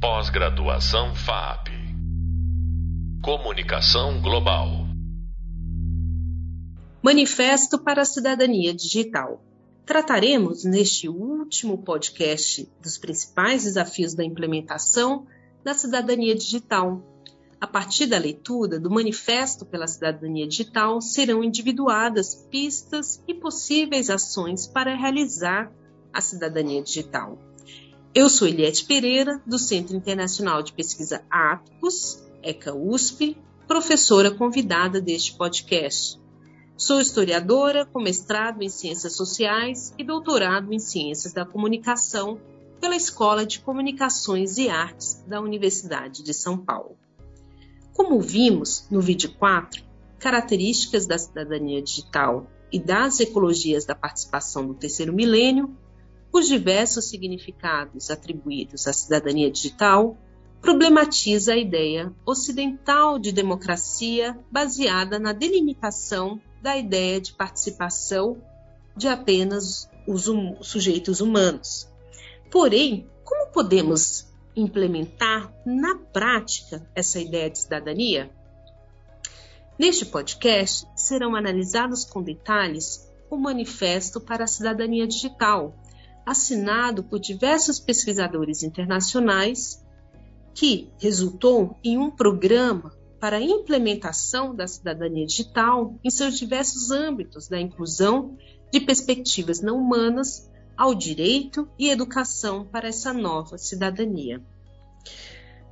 Pós-graduação FAP. Comunicação Global. Manifesto para a Cidadania Digital. Trataremos neste último podcast dos principais desafios da implementação da cidadania digital. A partir da leitura do Manifesto pela Cidadania Digital, serão individuadas pistas e possíveis ações para realizar a cidadania digital. Eu sou Eliette Pereira, do Centro Internacional de Pesquisa Atos, ECA USP, professora convidada deste podcast. Sou historiadora com mestrado em Ciências Sociais e doutorado em Ciências da Comunicação pela Escola de Comunicações e Artes da Universidade de São Paulo. Como vimos no vídeo 4, características da cidadania digital e das ecologias da participação do terceiro milênio, os diversos significados atribuídos à cidadania digital, problematiza a ideia ocidental de democracia baseada na delimitação da ideia de participação de apenas os hum sujeitos humanos. Porém, como podemos implementar na prática essa ideia de cidadania? Neste podcast serão analisados com detalhes o Manifesto para a Cidadania Digital, assinado por diversos pesquisadores internacionais, que resultou em um programa para a implementação da cidadania digital em seus diversos âmbitos, da inclusão de perspectivas não humanas ao direito e educação para essa nova cidadania.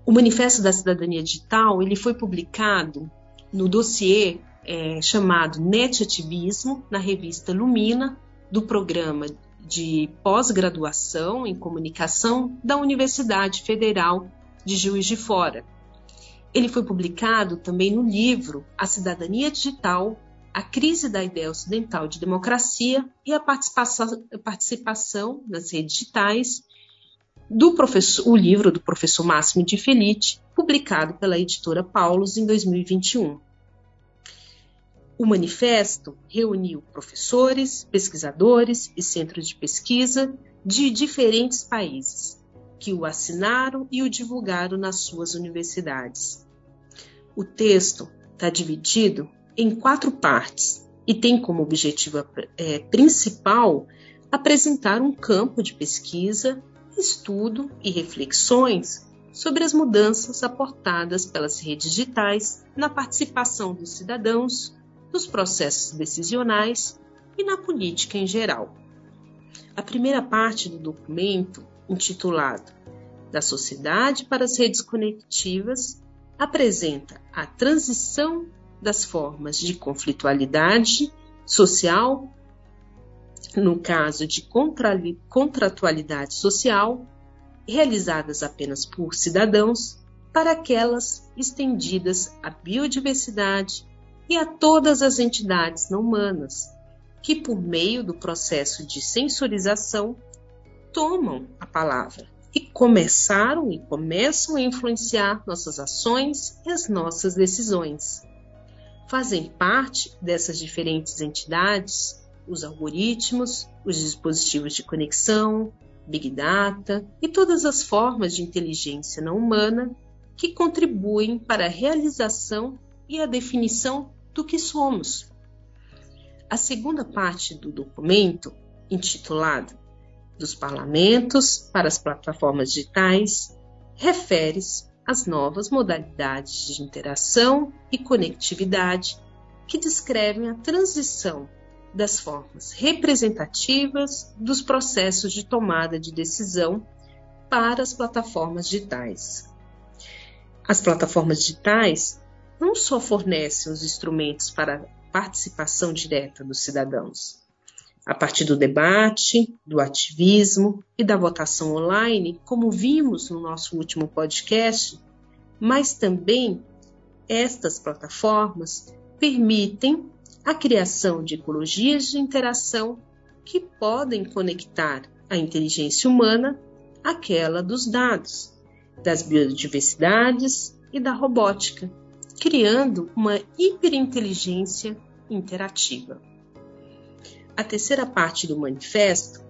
O Manifesto da Cidadania Digital ele foi publicado no dossiê é, chamado Netativismo, na revista Lumina, do programa de pós-graduação em comunicação da Universidade Federal de Juiz de Fora. Ele foi publicado também no livro A Cidadania Digital, a crise da ideia ocidental de democracia e a participação, participação nas redes digitais, do o livro do professor Máximo de Felice, publicado pela editora Paulus em 2021. O manifesto reuniu professores, pesquisadores e centros de pesquisa de diferentes países, que o assinaram e o divulgaram nas suas universidades. O texto está dividido em quatro partes e tem como objetivo é, principal apresentar um campo de pesquisa, estudo e reflexões sobre as mudanças aportadas pelas redes digitais na participação dos cidadãos nos processos decisionais e na política em geral. A primeira parte do documento, intitulado Da Sociedade para as Redes Conectivas, apresenta a transição das formas de conflitualidade social, no caso de contratualidade social, realizadas apenas por cidadãos, para aquelas estendidas à biodiversidade, e a todas as entidades não humanas, que, por meio do processo de sensorização, tomam a palavra e começaram e começam a influenciar nossas ações e as nossas decisões. Fazem parte dessas diferentes entidades os algoritmos, os dispositivos de conexão, Big Data e todas as formas de inteligência não humana que contribuem para a realização e a definição do que somos. A segunda parte do documento, intitulada Dos Parlamentos para as Plataformas Digitais, refere-se às novas modalidades de interação e conectividade que descrevem a transição das formas representativas dos processos de tomada de decisão para as plataformas digitais. As plataformas digitais não só fornecem os instrumentos para a participação direta dos cidadãos, a partir do debate, do ativismo e da votação online, como vimos no nosso último podcast, mas também estas plataformas permitem a criação de ecologias de interação que podem conectar a inteligência humana àquela dos dados, das biodiversidades e da robótica, criando uma hiperinteligência interativa. A terceira parte do manifesto,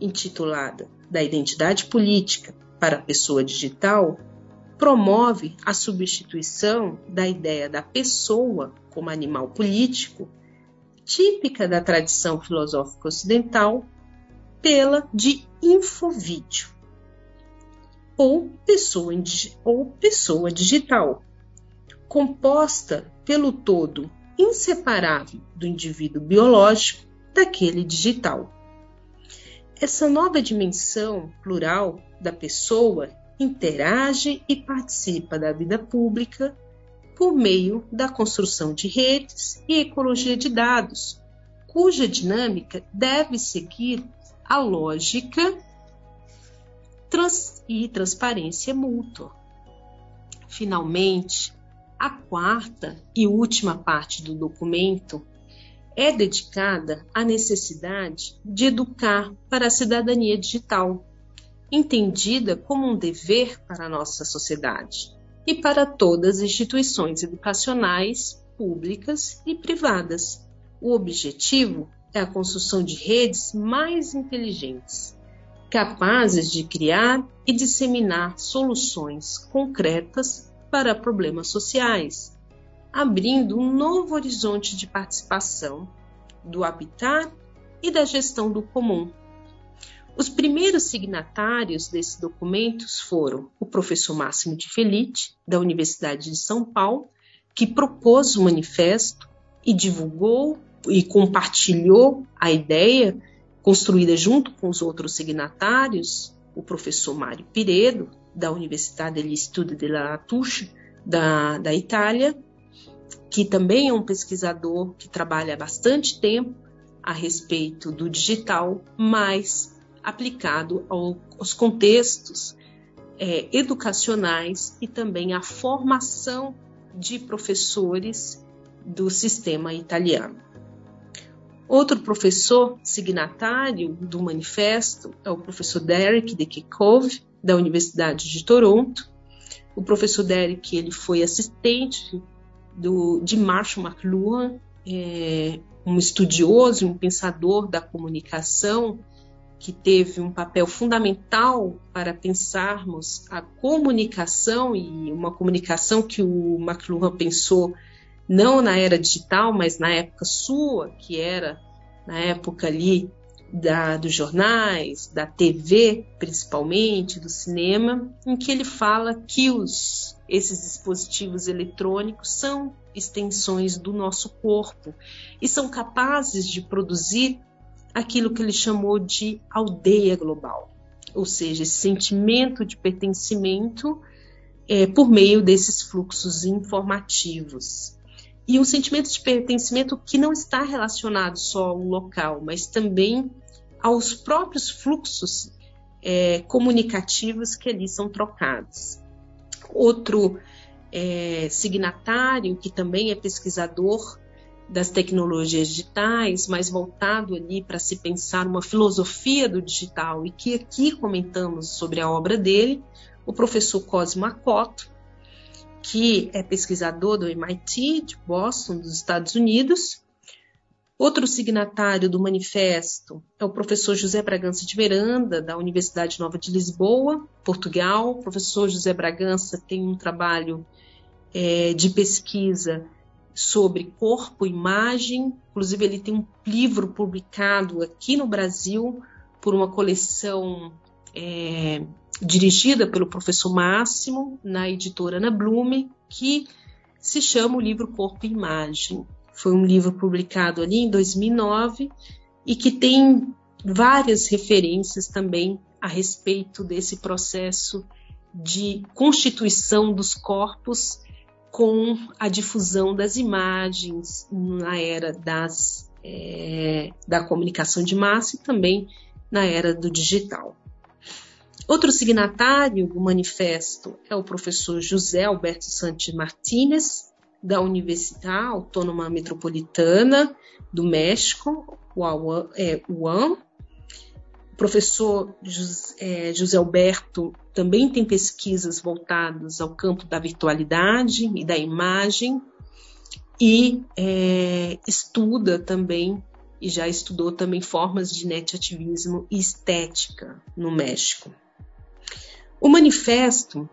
intitulada Da Identidade Política para a pessoa digital promove a substituição da ideia da pessoa como animal político, típica da tradição filosófica ocidental, pela de infovídeo ou pessoa, ou pessoa digital, composta pelo todo inseparável do indivíduo biológico daquele digital. Essa nova dimensão plural da pessoa interage e participa da vida pública por meio da construção de redes e ecologia de dados, cuja dinâmica deve seguir a lógica trans e transparência mútua. Finalmente, a quarta e última parte do documento é dedicada à necessidade de educar para a cidadania digital, entendida como um dever para a nossa sociedade e para todas as instituições educacionais, públicas e privadas. O objetivo é a construção de redes mais inteligentes, capazes de criar e disseminar soluções concretas para problemas sociais, abrindo um novo horizonte de participação do habitat e da gestão do comum. Os primeiros signatários desses documentos foram o professor Máximo de Felite, da Universidade de São Paulo, que propôs o manifesto e divulgou e compartilhou a ideia construída junto com os outros signatários, o professor Mário Piredo, da Universidade degli Studi della Latouche, da, da Itália, que também é um pesquisador que trabalha bastante tempo a respeito do digital, mas aplicado ao, aos contextos é, educacionais e também à formação de professores do sistema italiano. Outro professor signatário do manifesto é o professor Derek de Kekove, da Universidade de Toronto. O professor Derek ele foi assistente do, de Marshall McLuhan, é, um estudioso, um pensador da comunicação que teve um papel fundamental para pensarmos a comunicação e uma comunicação que o McLuhan pensou não na era digital, mas na época sua, que era na época ali da, dos jornais, da TV, principalmente, do cinema, em que ele fala que os, esses dispositivos eletrônicos são extensões do nosso corpo e são capazes de produzir aquilo que ele chamou de aldeia global, ou seja, esse sentimento de pertencimento é, por meio desses fluxos informativos e um sentimento de pertencimento que não está relacionado só ao local, mas também aos próprios fluxos é, comunicativos que ali são trocados. Outro é, signatário, que também é pesquisador das tecnologias digitais, mas voltado ali para se pensar uma filosofia do digital, e que aqui comentamos sobre a obra dele, o professor Cosmo Acoto, que é pesquisador do MIT de Boston, dos Estados Unidos. Outro signatário do manifesto é o professor José Bragança de Veranda, da Universidade Nova de Lisboa, Portugal. O professor José Bragança tem um trabalho é, de pesquisa sobre corpo imagem. Inclusive, ele tem um livro publicado aqui no Brasil por uma coleção é, dirigida pelo professor Máximo, na editora Ana Blume, que se chama o livro Corpo e Imagem. Foi um livro publicado ali em 2009 e que tem várias referências também a respeito desse processo de constituição dos corpos com a difusão das imagens na era das, é, da comunicação de massa e também na era do digital. Outro signatário do manifesto é o professor José Alberto Santos Martínez, da Universidade Autônoma Metropolitana do México, UAM. É, o professor é, José Alberto também tem pesquisas voltadas ao campo da virtualidade e da imagem e é, estuda também e já estudou também formas de net ativismo e estética no México. O manifesto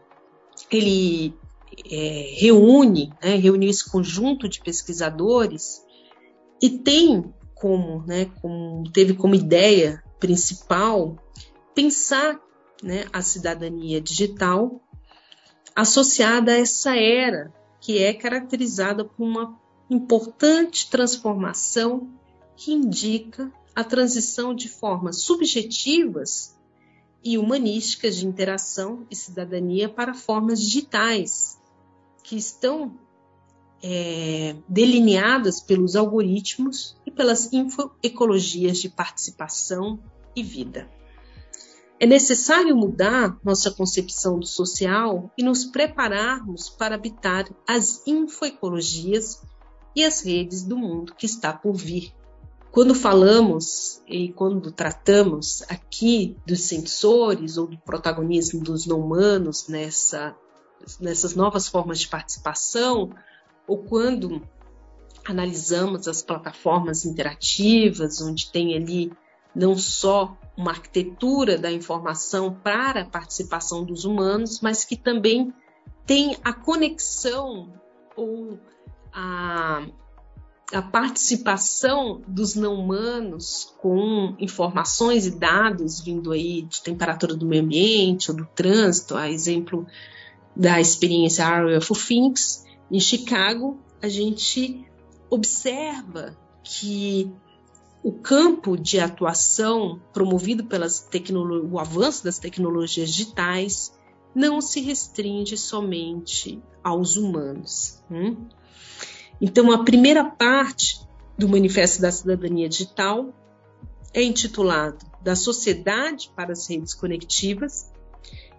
ele é, reúne, né, reuniu esse conjunto de pesquisadores e tem como, né, como teve como ideia principal pensar né, a cidadania digital associada a essa era que é caracterizada por uma importante transformação que indica a transição de formas subjetivas e humanísticas de interação e cidadania para formas digitais, que estão é, delineadas pelos algoritmos e pelas infoecologias de participação e vida. É necessário mudar nossa concepção do social e nos prepararmos para habitar as infoecologias e as redes do mundo que está por vir. Quando falamos e quando tratamos aqui dos sensores ou do protagonismo dos não humanos nessa, nessas novas formas de participação, ou quando analisamos as plataformas interativas, onde tem ali não só uma arquitetura da informação para a participação dos humanos, mas que também tem a conexão ou a, a participação dos não humanos com informações e dados vindo aí de temperatura do meio ambiente ou do trânsito, a exemplo da experiência Area for Things em Chicago, a gente observa que o campo de atuação promovido pelas o avanço das tecnologias digitais não se restringe somente aos humanos. Hum? Então, a primeira parte do Manifesto da Cidadania Digital é intitulado Da Sociedade para as Redes Conectivas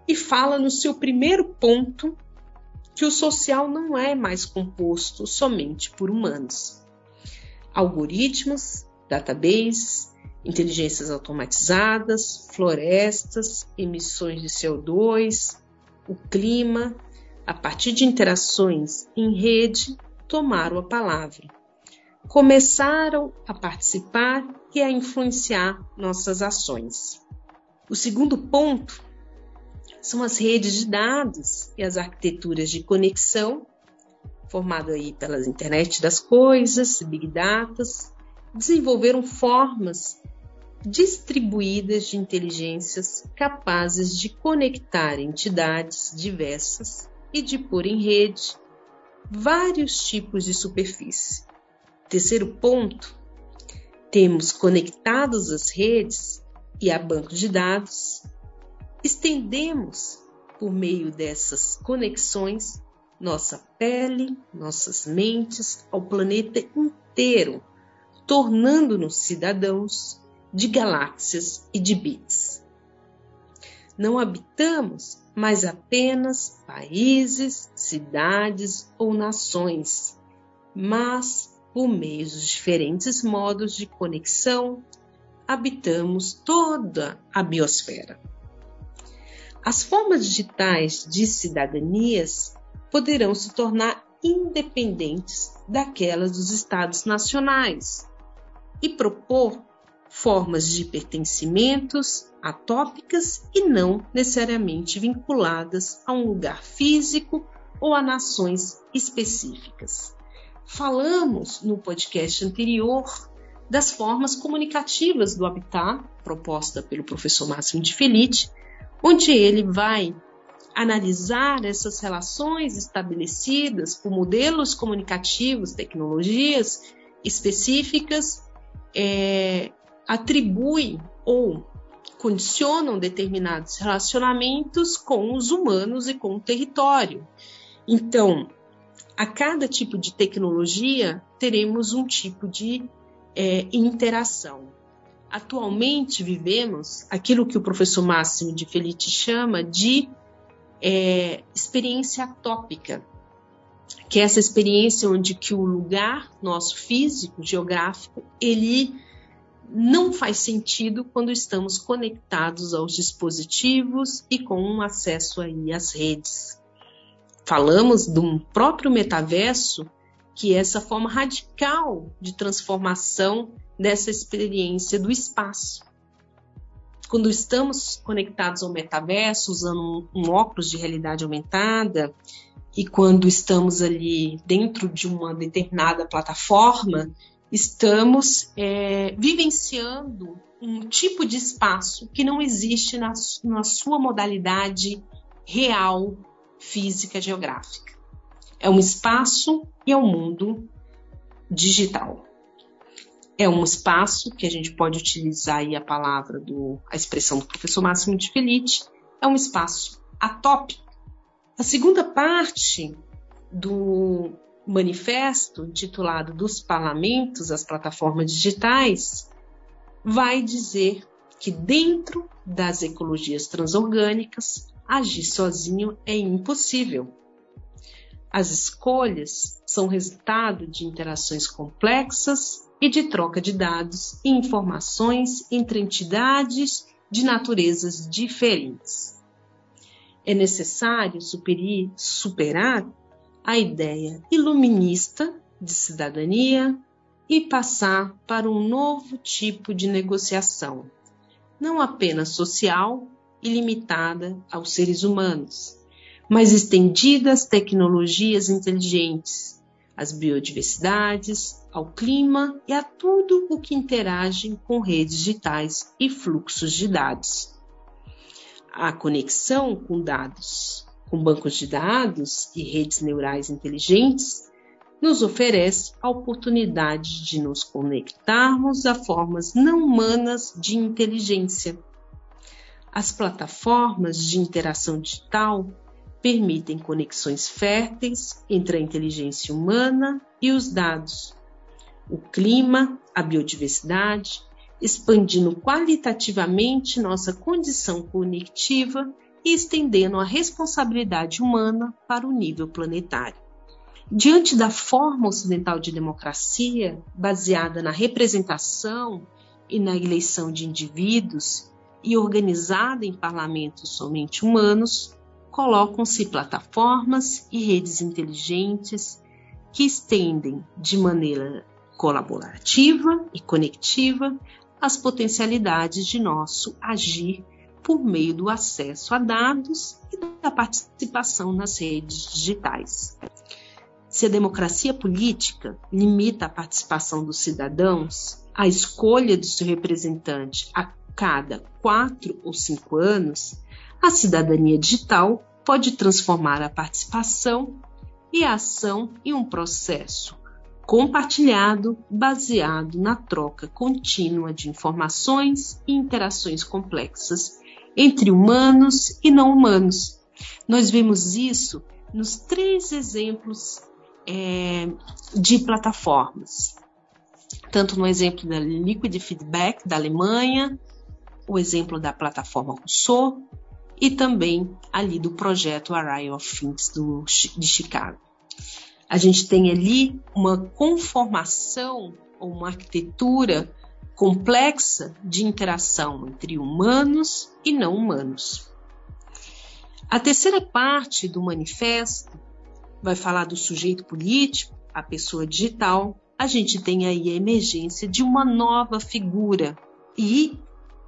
e fala no seu primeiro ponto que o social não é mais composto somente por humanos. Algoritmos, databases, inteligências automatizadas, florestas, emissões de CO2, o clima, a partir de interações em rede, tomaram a palavra. Começaram a participar e a influenciar nossas ações. O segundo ponto são as redes de dados e as arquiteturas de conexão, formado aí pelas internet das coisas, big data, desenvolveram formas distribuídas de inteligências capazes de conectar entidades diversas e de pôr em rede vários tipos de superfície. Terceiro ponto, temos conectados as redes e a banco de dados, estendemos por meio dessas conexões nossa pele, nossas mentes ao planeta inteiro, tornando-nos cidadãos de galáxias e de bits. Não habitamos mas apenas países, cidades ou nações, mas por meio dos diferentes modos de conexão, habitamos toda a biosfera. As formas digitais de cidadanias poderão se tornar independentes daquelas dos estados nacionais e propor formas de pertencimentos atópicas e não necessariamente vinculadas a um lugar físico ou a nações específicas. Falamos no podcast anterior das formas comunicativas do habitat, proposta pelo professor Máximo de Felice, onde ele vai analisar essas relações estabelecidas por modelos comunicativos, tecnologias específicas é, atribui ou condicionam determinados relacionamentos com os humanos e com o território. Então, a cada tipo de tecnologia teremos um tipo de é, interação. Atualmente vivemos aquilo que o professor Máximo de Felice chama de é, experiência atópica, que é essa experiência onde que o lugar nosso físico, geográfico, ele não faz sentido quando estamos conectados aos dispositivos e com um acesso aí às redes. Falamos do próprio metaverso, que é essa forma radical de transformação dessa experiência do espaço. quando estamos conectados ao metaverso, usando um, um óculos de realidade aumentada, e quando estamos ali dentro de uma determinada plataforma, estamos é, vivenciando um tipo de espaço que não existe na, na sua modalidade real, física, geográfica. É um espaço e é um mundo digital. É um espaço que a gente pode utilizar aí a palavra do a expressão do professor Máximo de Felice, é um espaço atópico. A segunda parte do manifesto intitulado Dos Parlamentos às Plataformas Digitais vai dizer que dentro das ecologias transorgânicas agir sozinho é impossível. As escolhas são resultado de interações complexas e de troca de dados e informações entre entidades de naturezas diferentes. É necessário superir, superar a ideia iluminista de cidadania e passar para um novo tipo de negociação, não apenas social e limitada aos seres humanos, mas estendida às tecnologias inteligentes, às biodiversidades, ao clima e a tudo o que interage com redes digitais e fluxos de dados. A conexão com dados, com bancos de dados e redes neurais inteligentes nos oferece a oportunidade de nos conectarmos a formas não humanas de inteligência. As plataformas de interação digital permitem conexões férteis entre a inteligência humana e os dados, o clima, a biodiversidade, expandindo qualitativamente nossa condição cognitiva e estendendo a responsabilidade humana para o nível planetário. Diante da forma ocidental de democracia, baseada na representação e na eleição de indivíduos e organizada em parlamentos somente humanos, colocam-se plataformas e redes inteligentes que estendem de maneira colaborativa e conectiva as potencialidades de nosso agir por meio do acesso a dados e da participação nas redes digitais. Se a democracia política limita a participação dos cidadãos, a escolha do seu representante a cada quatro ou cinco anos, a cidadania digital pode transformar a participação e a ação em um processo compartilhado baseado na troca contínua de informações e interações complexas entre humanos e não humanos. Nós vimos isso nos três exemplos é, de plataformas, tanto no exemplo da Liquid Feedback da Alemanha, o exemplo da plataforma Rousseau e também ali do projeto Array of Things do, de Chicago. A gente tem ali uma conformação ou uma arquitetura complexa de interação entre humanos e não humanos. A terceira parte do manifesto vai falar do sujeito político, a pessoa digital. A gente tem aí a emergência de uma nova figura e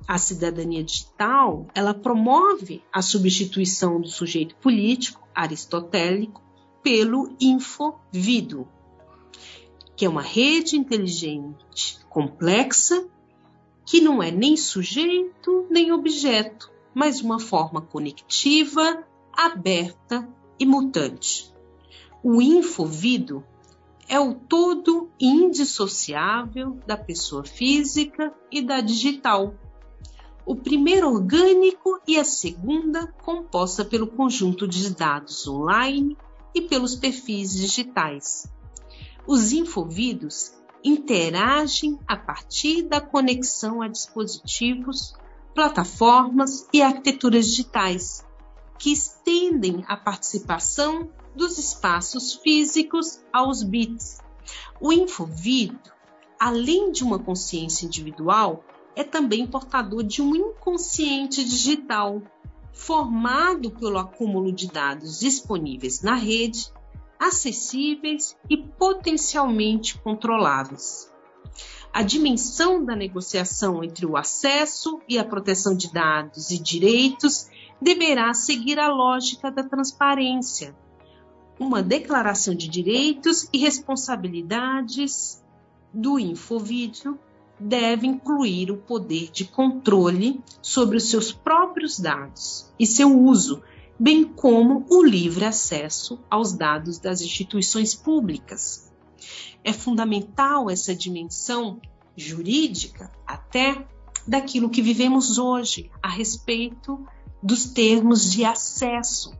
a cidadania digital, ela promove a substituição do sujeito político aristotélico pelo infovido, que é uma rede inteligente complexa que não é nem sujeito nem objeto, mas uma forma conectiva, aberta e mutante. O infovido é o todo indissociável da pessoa física e da digital o primeiro orgânico e a segunda composta pelo conjunto de dados online e pelos perfis digitais. Os infovidos interagem a partir da conexão a dispositivos, plataformas e arquiteturas digitais, que estendem a participação dos espaços físicos aos bits. O infovido, além de uma consciência individual, é também portador de um inconsciente digital, formado pelo acúmulo de dados disponíveis na rede, acessíveis e potencialmente controláveis. a dimensão da negociação entre o acesso e a proteção de dados e direitos deverá seguir a lógica da transparência. Uma declaração de direitos e responsabilidades do Infovídeo deve incluir o poder de controle sobre os seus próprios dados e seu uso, bem como o livre acesso aos dados das instituições públicas. É fundamental essa dimensão jurídica até daquilo que vivemos hoje a respeito dos termos de acesso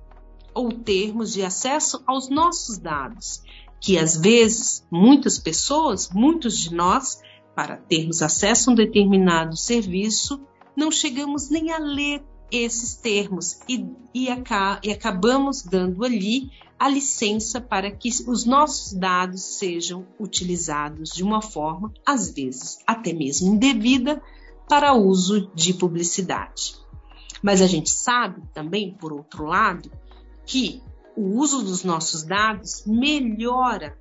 ou termos de acesso aos nossos dados, que às vezes muitas pessoas, muitos de nós, para termos acesso a um determinado serviço, não chegamos nem a ler esses termos e, e, e acabamos dando ali a licença para que os nossos dados sejam utilizados de uma forma, às vezes até mesmo indevida, para uso de publicidade. Mas a gente sabe também, por outro lado, que o uso dos nossos dados melhora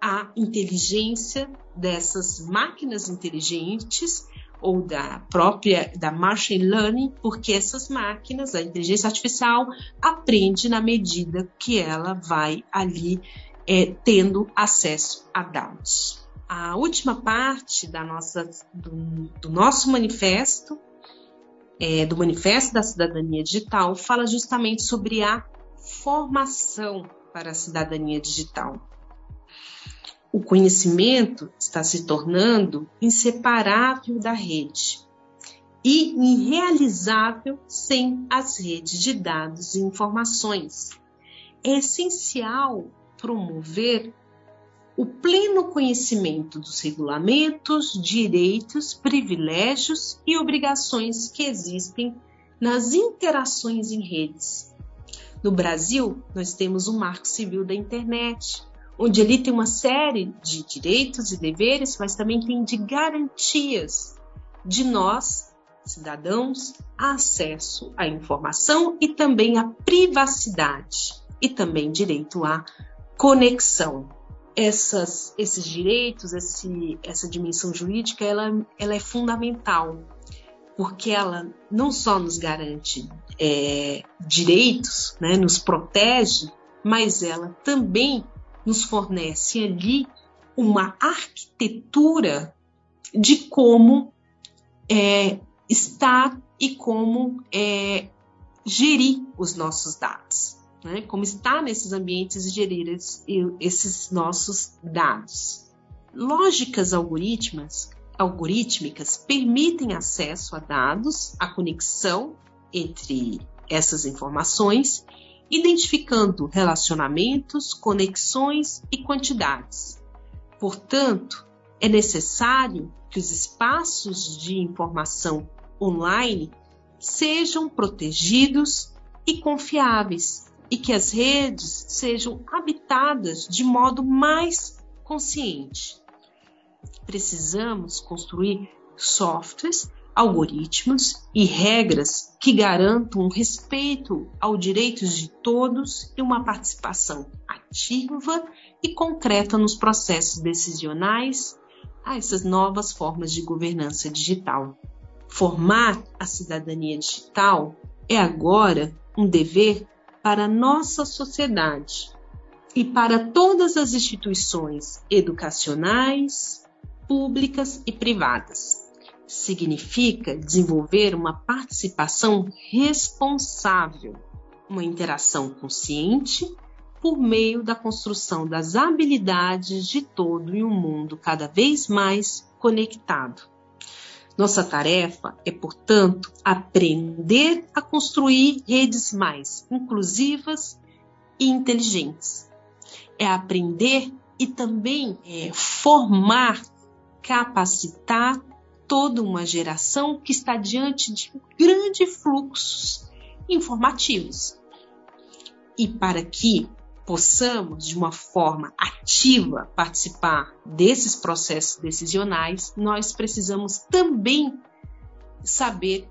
a inteligência dessas máquinas inteligentes ou da própria da machine learning, porque essas máquinas, a inteligência artificial, aprende na medida que ela vai ali é, tendo acesso a dados. A última parte da nossa, do, do nosso manifesto, é, do Manifesto da Cidadania Digital, fala justamente sobre a formação para a cidadania digital o conhecimento está se tornando inseparável da rede e irrealizável sem as redes de dados e informações. É essencial promover o pleno conhecimento dos regulamentos, direitos, privilégios e obrigações que existem nas interações em redes. No Brasil, nós temos o Marco Civil da Internet, onde ali tem uma série de direitos e deveres, mas também tem de garantias de nós, cidadãos, acesso à informação e também à privacidade e também direito à conexão. Essas, esses direitos, esse, essa dimensão jurídica, ela, ela é fundamental, porque ela não só nos garante é, direitos, né, nos protege, mas ela também nos fornece ali uma arquitetura de como é, estar e como é, gerir os nossos dados, né? como estar nesses ambientes e gerir esses, nossos dados. Lógicas algoritmas, algorítmicas permitem acesso a dados, a conexão entre essas informações identificando relacionamentos, conexões e quantidades. Portanto, é necessário que os espaços de informação online sejam protegidos e confiáveis e que as redes sejam habitadas de modo mais consciente. Precisamos construir softwares algoritmos e regras que garantam o respeito aos direitos de todos e uma participação ativa e concreta nos processos decisionais a essas novas formas de governança digital. Formar a cidadania digital é agora um dever para a nossa sociedade e para todas as instituições educacionais, públicas e privadas significa desenvolver uma participação responsável, uma interação consciente por meio da construção das habilidades de todo em um mundo cada vez mais conectado. Nossa tarefa é, portanto, aprender a construir redes mais inclusivas e inteligentes. É aprender e também é, formar, capacitar toda uma geração que está diante de grandes fluxos informativos. E para que possamos, de uma forma ativa, participar desses processos decisionais, nós precisamos também saber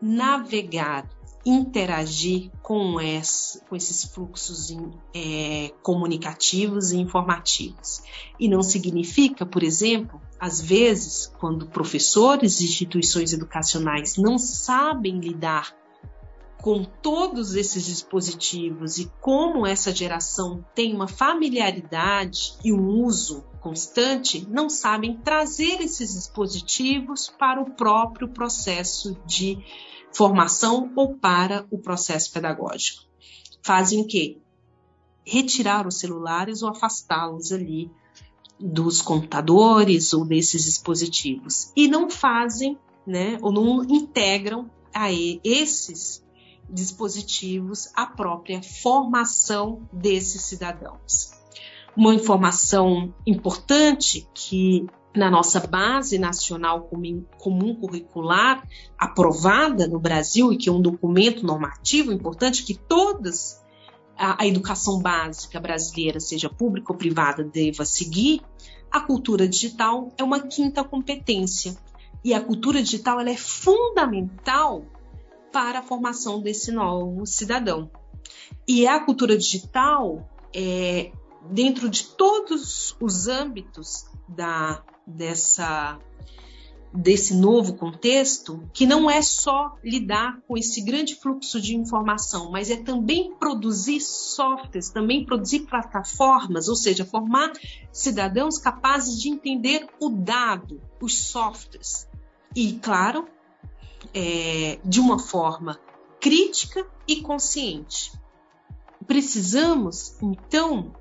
navegar, interagir com, esse, com esses fluxos é, comunicativos e informativos. E não significa, por exemplo, às vezes, quando professores e instituições educacionais não sabem lidar com todos esses dispositivos e como essa geração tem uma familiaridade e um uso constante, não sabem trazer esses dispositivos para o próprio processo de formação ou para o processo pedagógico. Fazem o quê? Retirar os celulares ou afastá-los ali dos computadores ou desses dispositivos e não fazem, né, ou não integram a esses dispositivos a própria formação desses cidadãos. Uma informação importante que na nossa base nacional comum curricular aprovada no Brasil e que é um documento normativo importante que todas a, a educação básica brasileira, seja pública ou privada, deva seguir, a cultura digital é uma quinta competência. E a cultura digital ela é fundamental para a formação desse novo cidadão. E a cultura digital, é, dentro de todos os âmbitos da, dessa, desse novo contexto, que não é só lidar com esse grande fluxo de informação, mas é também produzir softwares, também produzir plataformas, ou seja, formar cidadãos capazes de entender o dado, os softwares. E, claro, é, de uma forma crítica e consciente. Precisamos, então,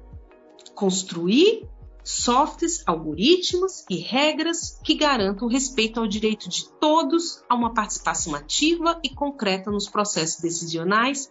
construir softwares, algoritmos e regras que garantam o respeito ao direito de todos a uma participação ativa e concreta nos processos decisionais,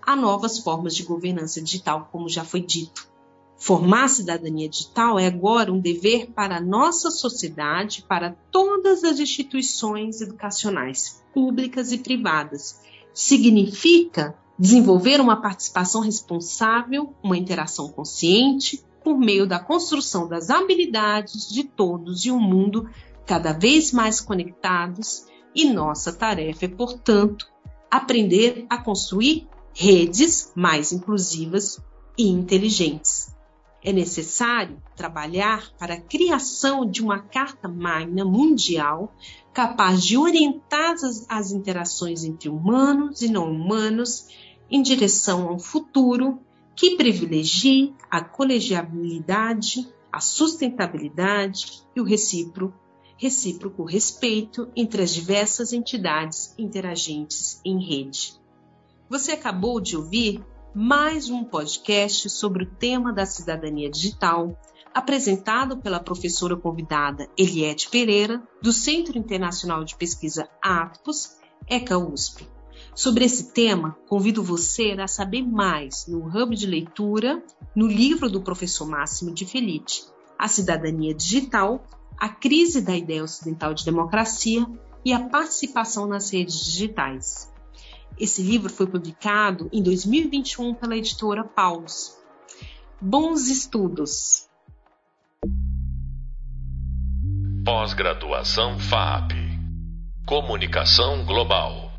a novas formas de governança digital, como já foi dito. Formar cidadania digital é agora um dever para a nossa sociedade, para todas as instituições educacionais, públicas e privadas. Significa desenvolver uma participação responsável, uma interação consciente, por meio da construção das habilidades de todos e um mundo cada vez mais conectados, e nossa tarefa é, portanto, aprender a construir redes mais inclusivas e inteligentes. É necessário trabalhar para a criação de uma carta magna mundial capaz de orientar as, as interações entre humanos e não humanos em direção a um futuro que privilegie a colegiabilidade, a sustentabilidade e o recíproco, recíproco respeito entre as diversas entidades interagentes em rede. Você acabou de ouvir mais um podcast sobre o tema da cidadania digital, apresentado pela professora convidada Eliette Pereira, do Centro Internacional de Pesquisa ATPOS, ECA USP. Sobre esse tema, convido você a saber mais no Hub de Leitura, no livro do professor Máximo de Felice, A Cidadania Digital, a Crise da Ideia Ocidental de Democracia e a Participação nas Redes Digitais. Esse livro foi publicado em 2021 pela editora Paulus. Bons estudos! Pós-graduação FAP Comunicação Global